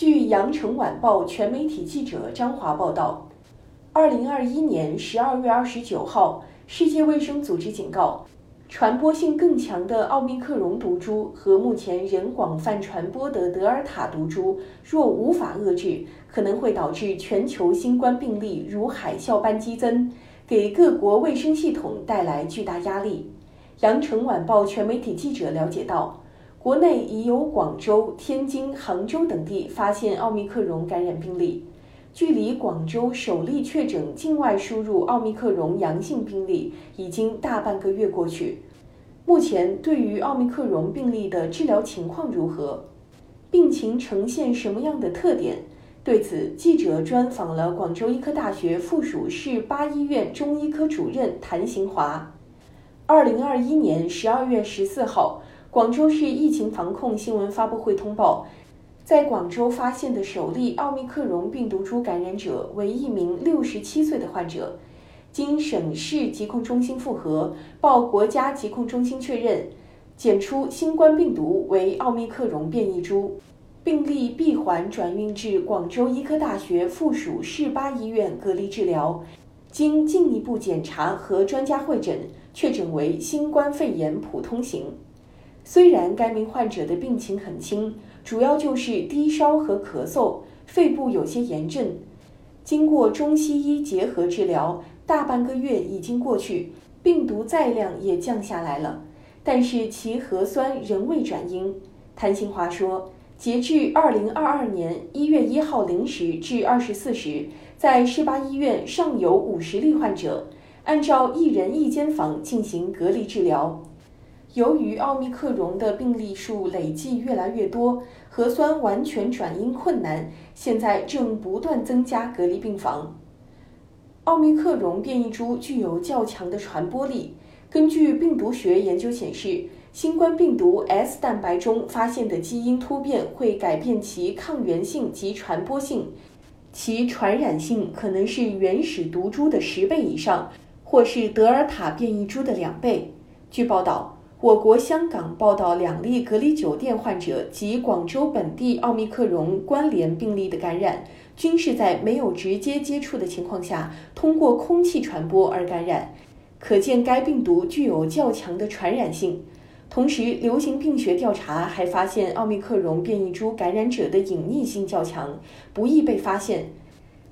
据羊城晚报全媒体记者张华报道，二零二一年十二月二十九号，世界卫生组织警告，传播性更强的奥密克戎毒株和目前仍广泛传播的德尔塔毒株，若无法遏制，可能会导致全球新冠病例如海啸般激增，给各国卫生系统带来巨大压力。羊城晚报全媒体记者了解到。国内已有广州、天津、杭州等地发现奥密克戎感染病例，距离广州首例确诊境外输入奥密克戎阳性病例已经大半个月过去。目前，对于奥密克戎病例的治疗情况如何？病情呈现什么样的特点？对此，记者专访了广州医科大学附属市八医院中医科主任谭行华。二零二一年十二月十四号。广州市疫情防控新闻发布会通报，在广州发现的首例奥密克戎病毒株感染者为一名六十七岁的患者，经省市疾控中心复核，报国家疾控中心确认，检出新冠病毒为奥密克戎变异株，病例闭环转运至广州医科大学附属市八医院隔离治疗，经进一步检查和专家会诊，确诊为新冠肺炎普通型。虽然该名患者的病情很轻，主要就是低烧和咳嗽，肺部有些炎症。经过中西医结合治疗，大半个月已经过去，病毒载量也降下来了，但是其核酸仍未转阴。谭新华说，截至二零二二年一月一号零时至二十四时，在市八医院尚有五十例患者，按照一人一间房进行隔离治疗。由于奥密克戎的病例数累计越来越多，核酸完全转阴困难，现在正不断增加隔离病房。奥密克戎变异株具有较强的传播力。根据病毒学研究显示，新冠病毒 S 蛋白中发现的基因突变会改变其抗原性及传播性，其传染性可能是原始毒株的十倍以上，或是德尔塔变异株的两倍。据报道。我国香港报道两例隔离酒店患者及广州本地奥密克戎关联病例的感染，均是在没有直接接触的情况下，通过空气传播而感染，可见该病毒具有较强的传染性。同时，流行病学调查还发现奥密克戎变异株感染者的隐匿性较强，不易被发现。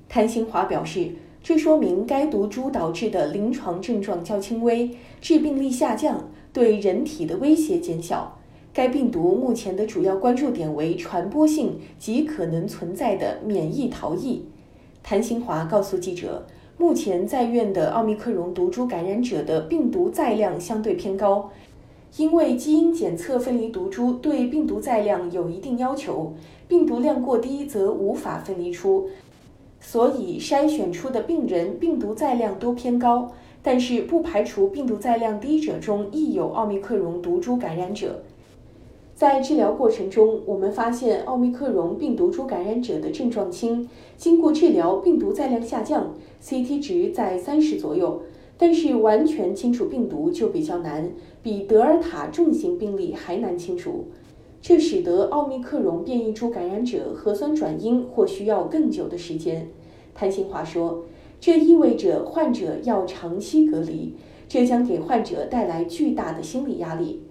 谭新华表示，这说明该毒株导致的临床症状较轻微，致病力下降。对人体的威胁减小。该病毒目前的主要关注点为传播性及可能存在的免疫逃逸。谭新华告诉记者，目前在院的奥密克戎毒株感染者的病毒载量相对偏高，因为基因检测分离毒株对病毒载量有一定要求，病毒量过低则无法分离出，所以筛选出的病人病毒载量都偏高。但是不排除病毒载量低者中亦有奥密克戎毒株感染者。在治疗过程中，我们发现奥密克戎病毒株感染者的症状轻，经过治疗，病毒载量下降，CT 值在三十左右。但是完全清除病毒就比较难，比德尔塔重型病例还难清除。这使得奥密克戎变异株感染者核酸转阴或需要更久的时间。谭新华说。这意味着患者要长期隔离，这将给患者带来巨大的心理压力。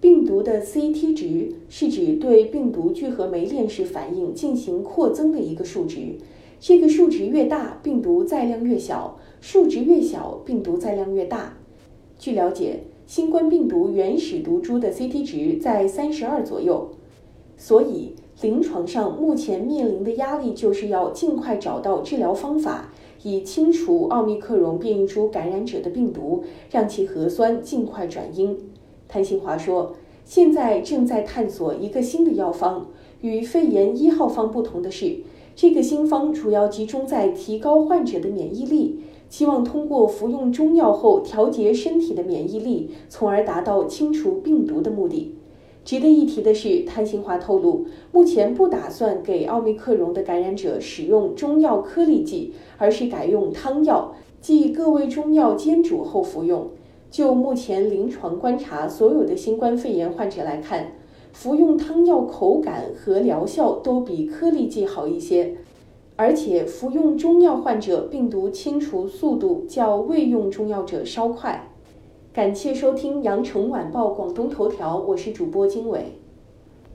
病毒的 CT 值是指对病毒聚合酶链式反应进行扩增的一个数值，这个数值越大，病毒载量越小；数值越小，病毒载量越大。据了解，新冠病毒原始毒株的 CT 值在三十二左右，所以临床上目前面临的压力就是要尽快找到治疗方法。以清除奥密克戎变异株感染者的病毒，让其核酸尽快转阴。谭新华说：“现在正在探索一个新的药方，与肺炎一号方不同的是，这个新方主要集中在提高患者的免疫力，希望通过服用中药后调节身体的免疫力，从而达到清除病毒的目的。”值得一提的是谭新华透露目前不打算给奥密克戎的感染者使用中药颗粒剂而是改用汤药即各位中药煎煮后服用。就目前临床观察所有的新冠肺炎患者来看服用汤药口感和疗效都比颗粒剂好一些。而且服用中药患者病毒清除速度较未用中药者稍快感谢收听羊城晚报广东头条我是主播经纬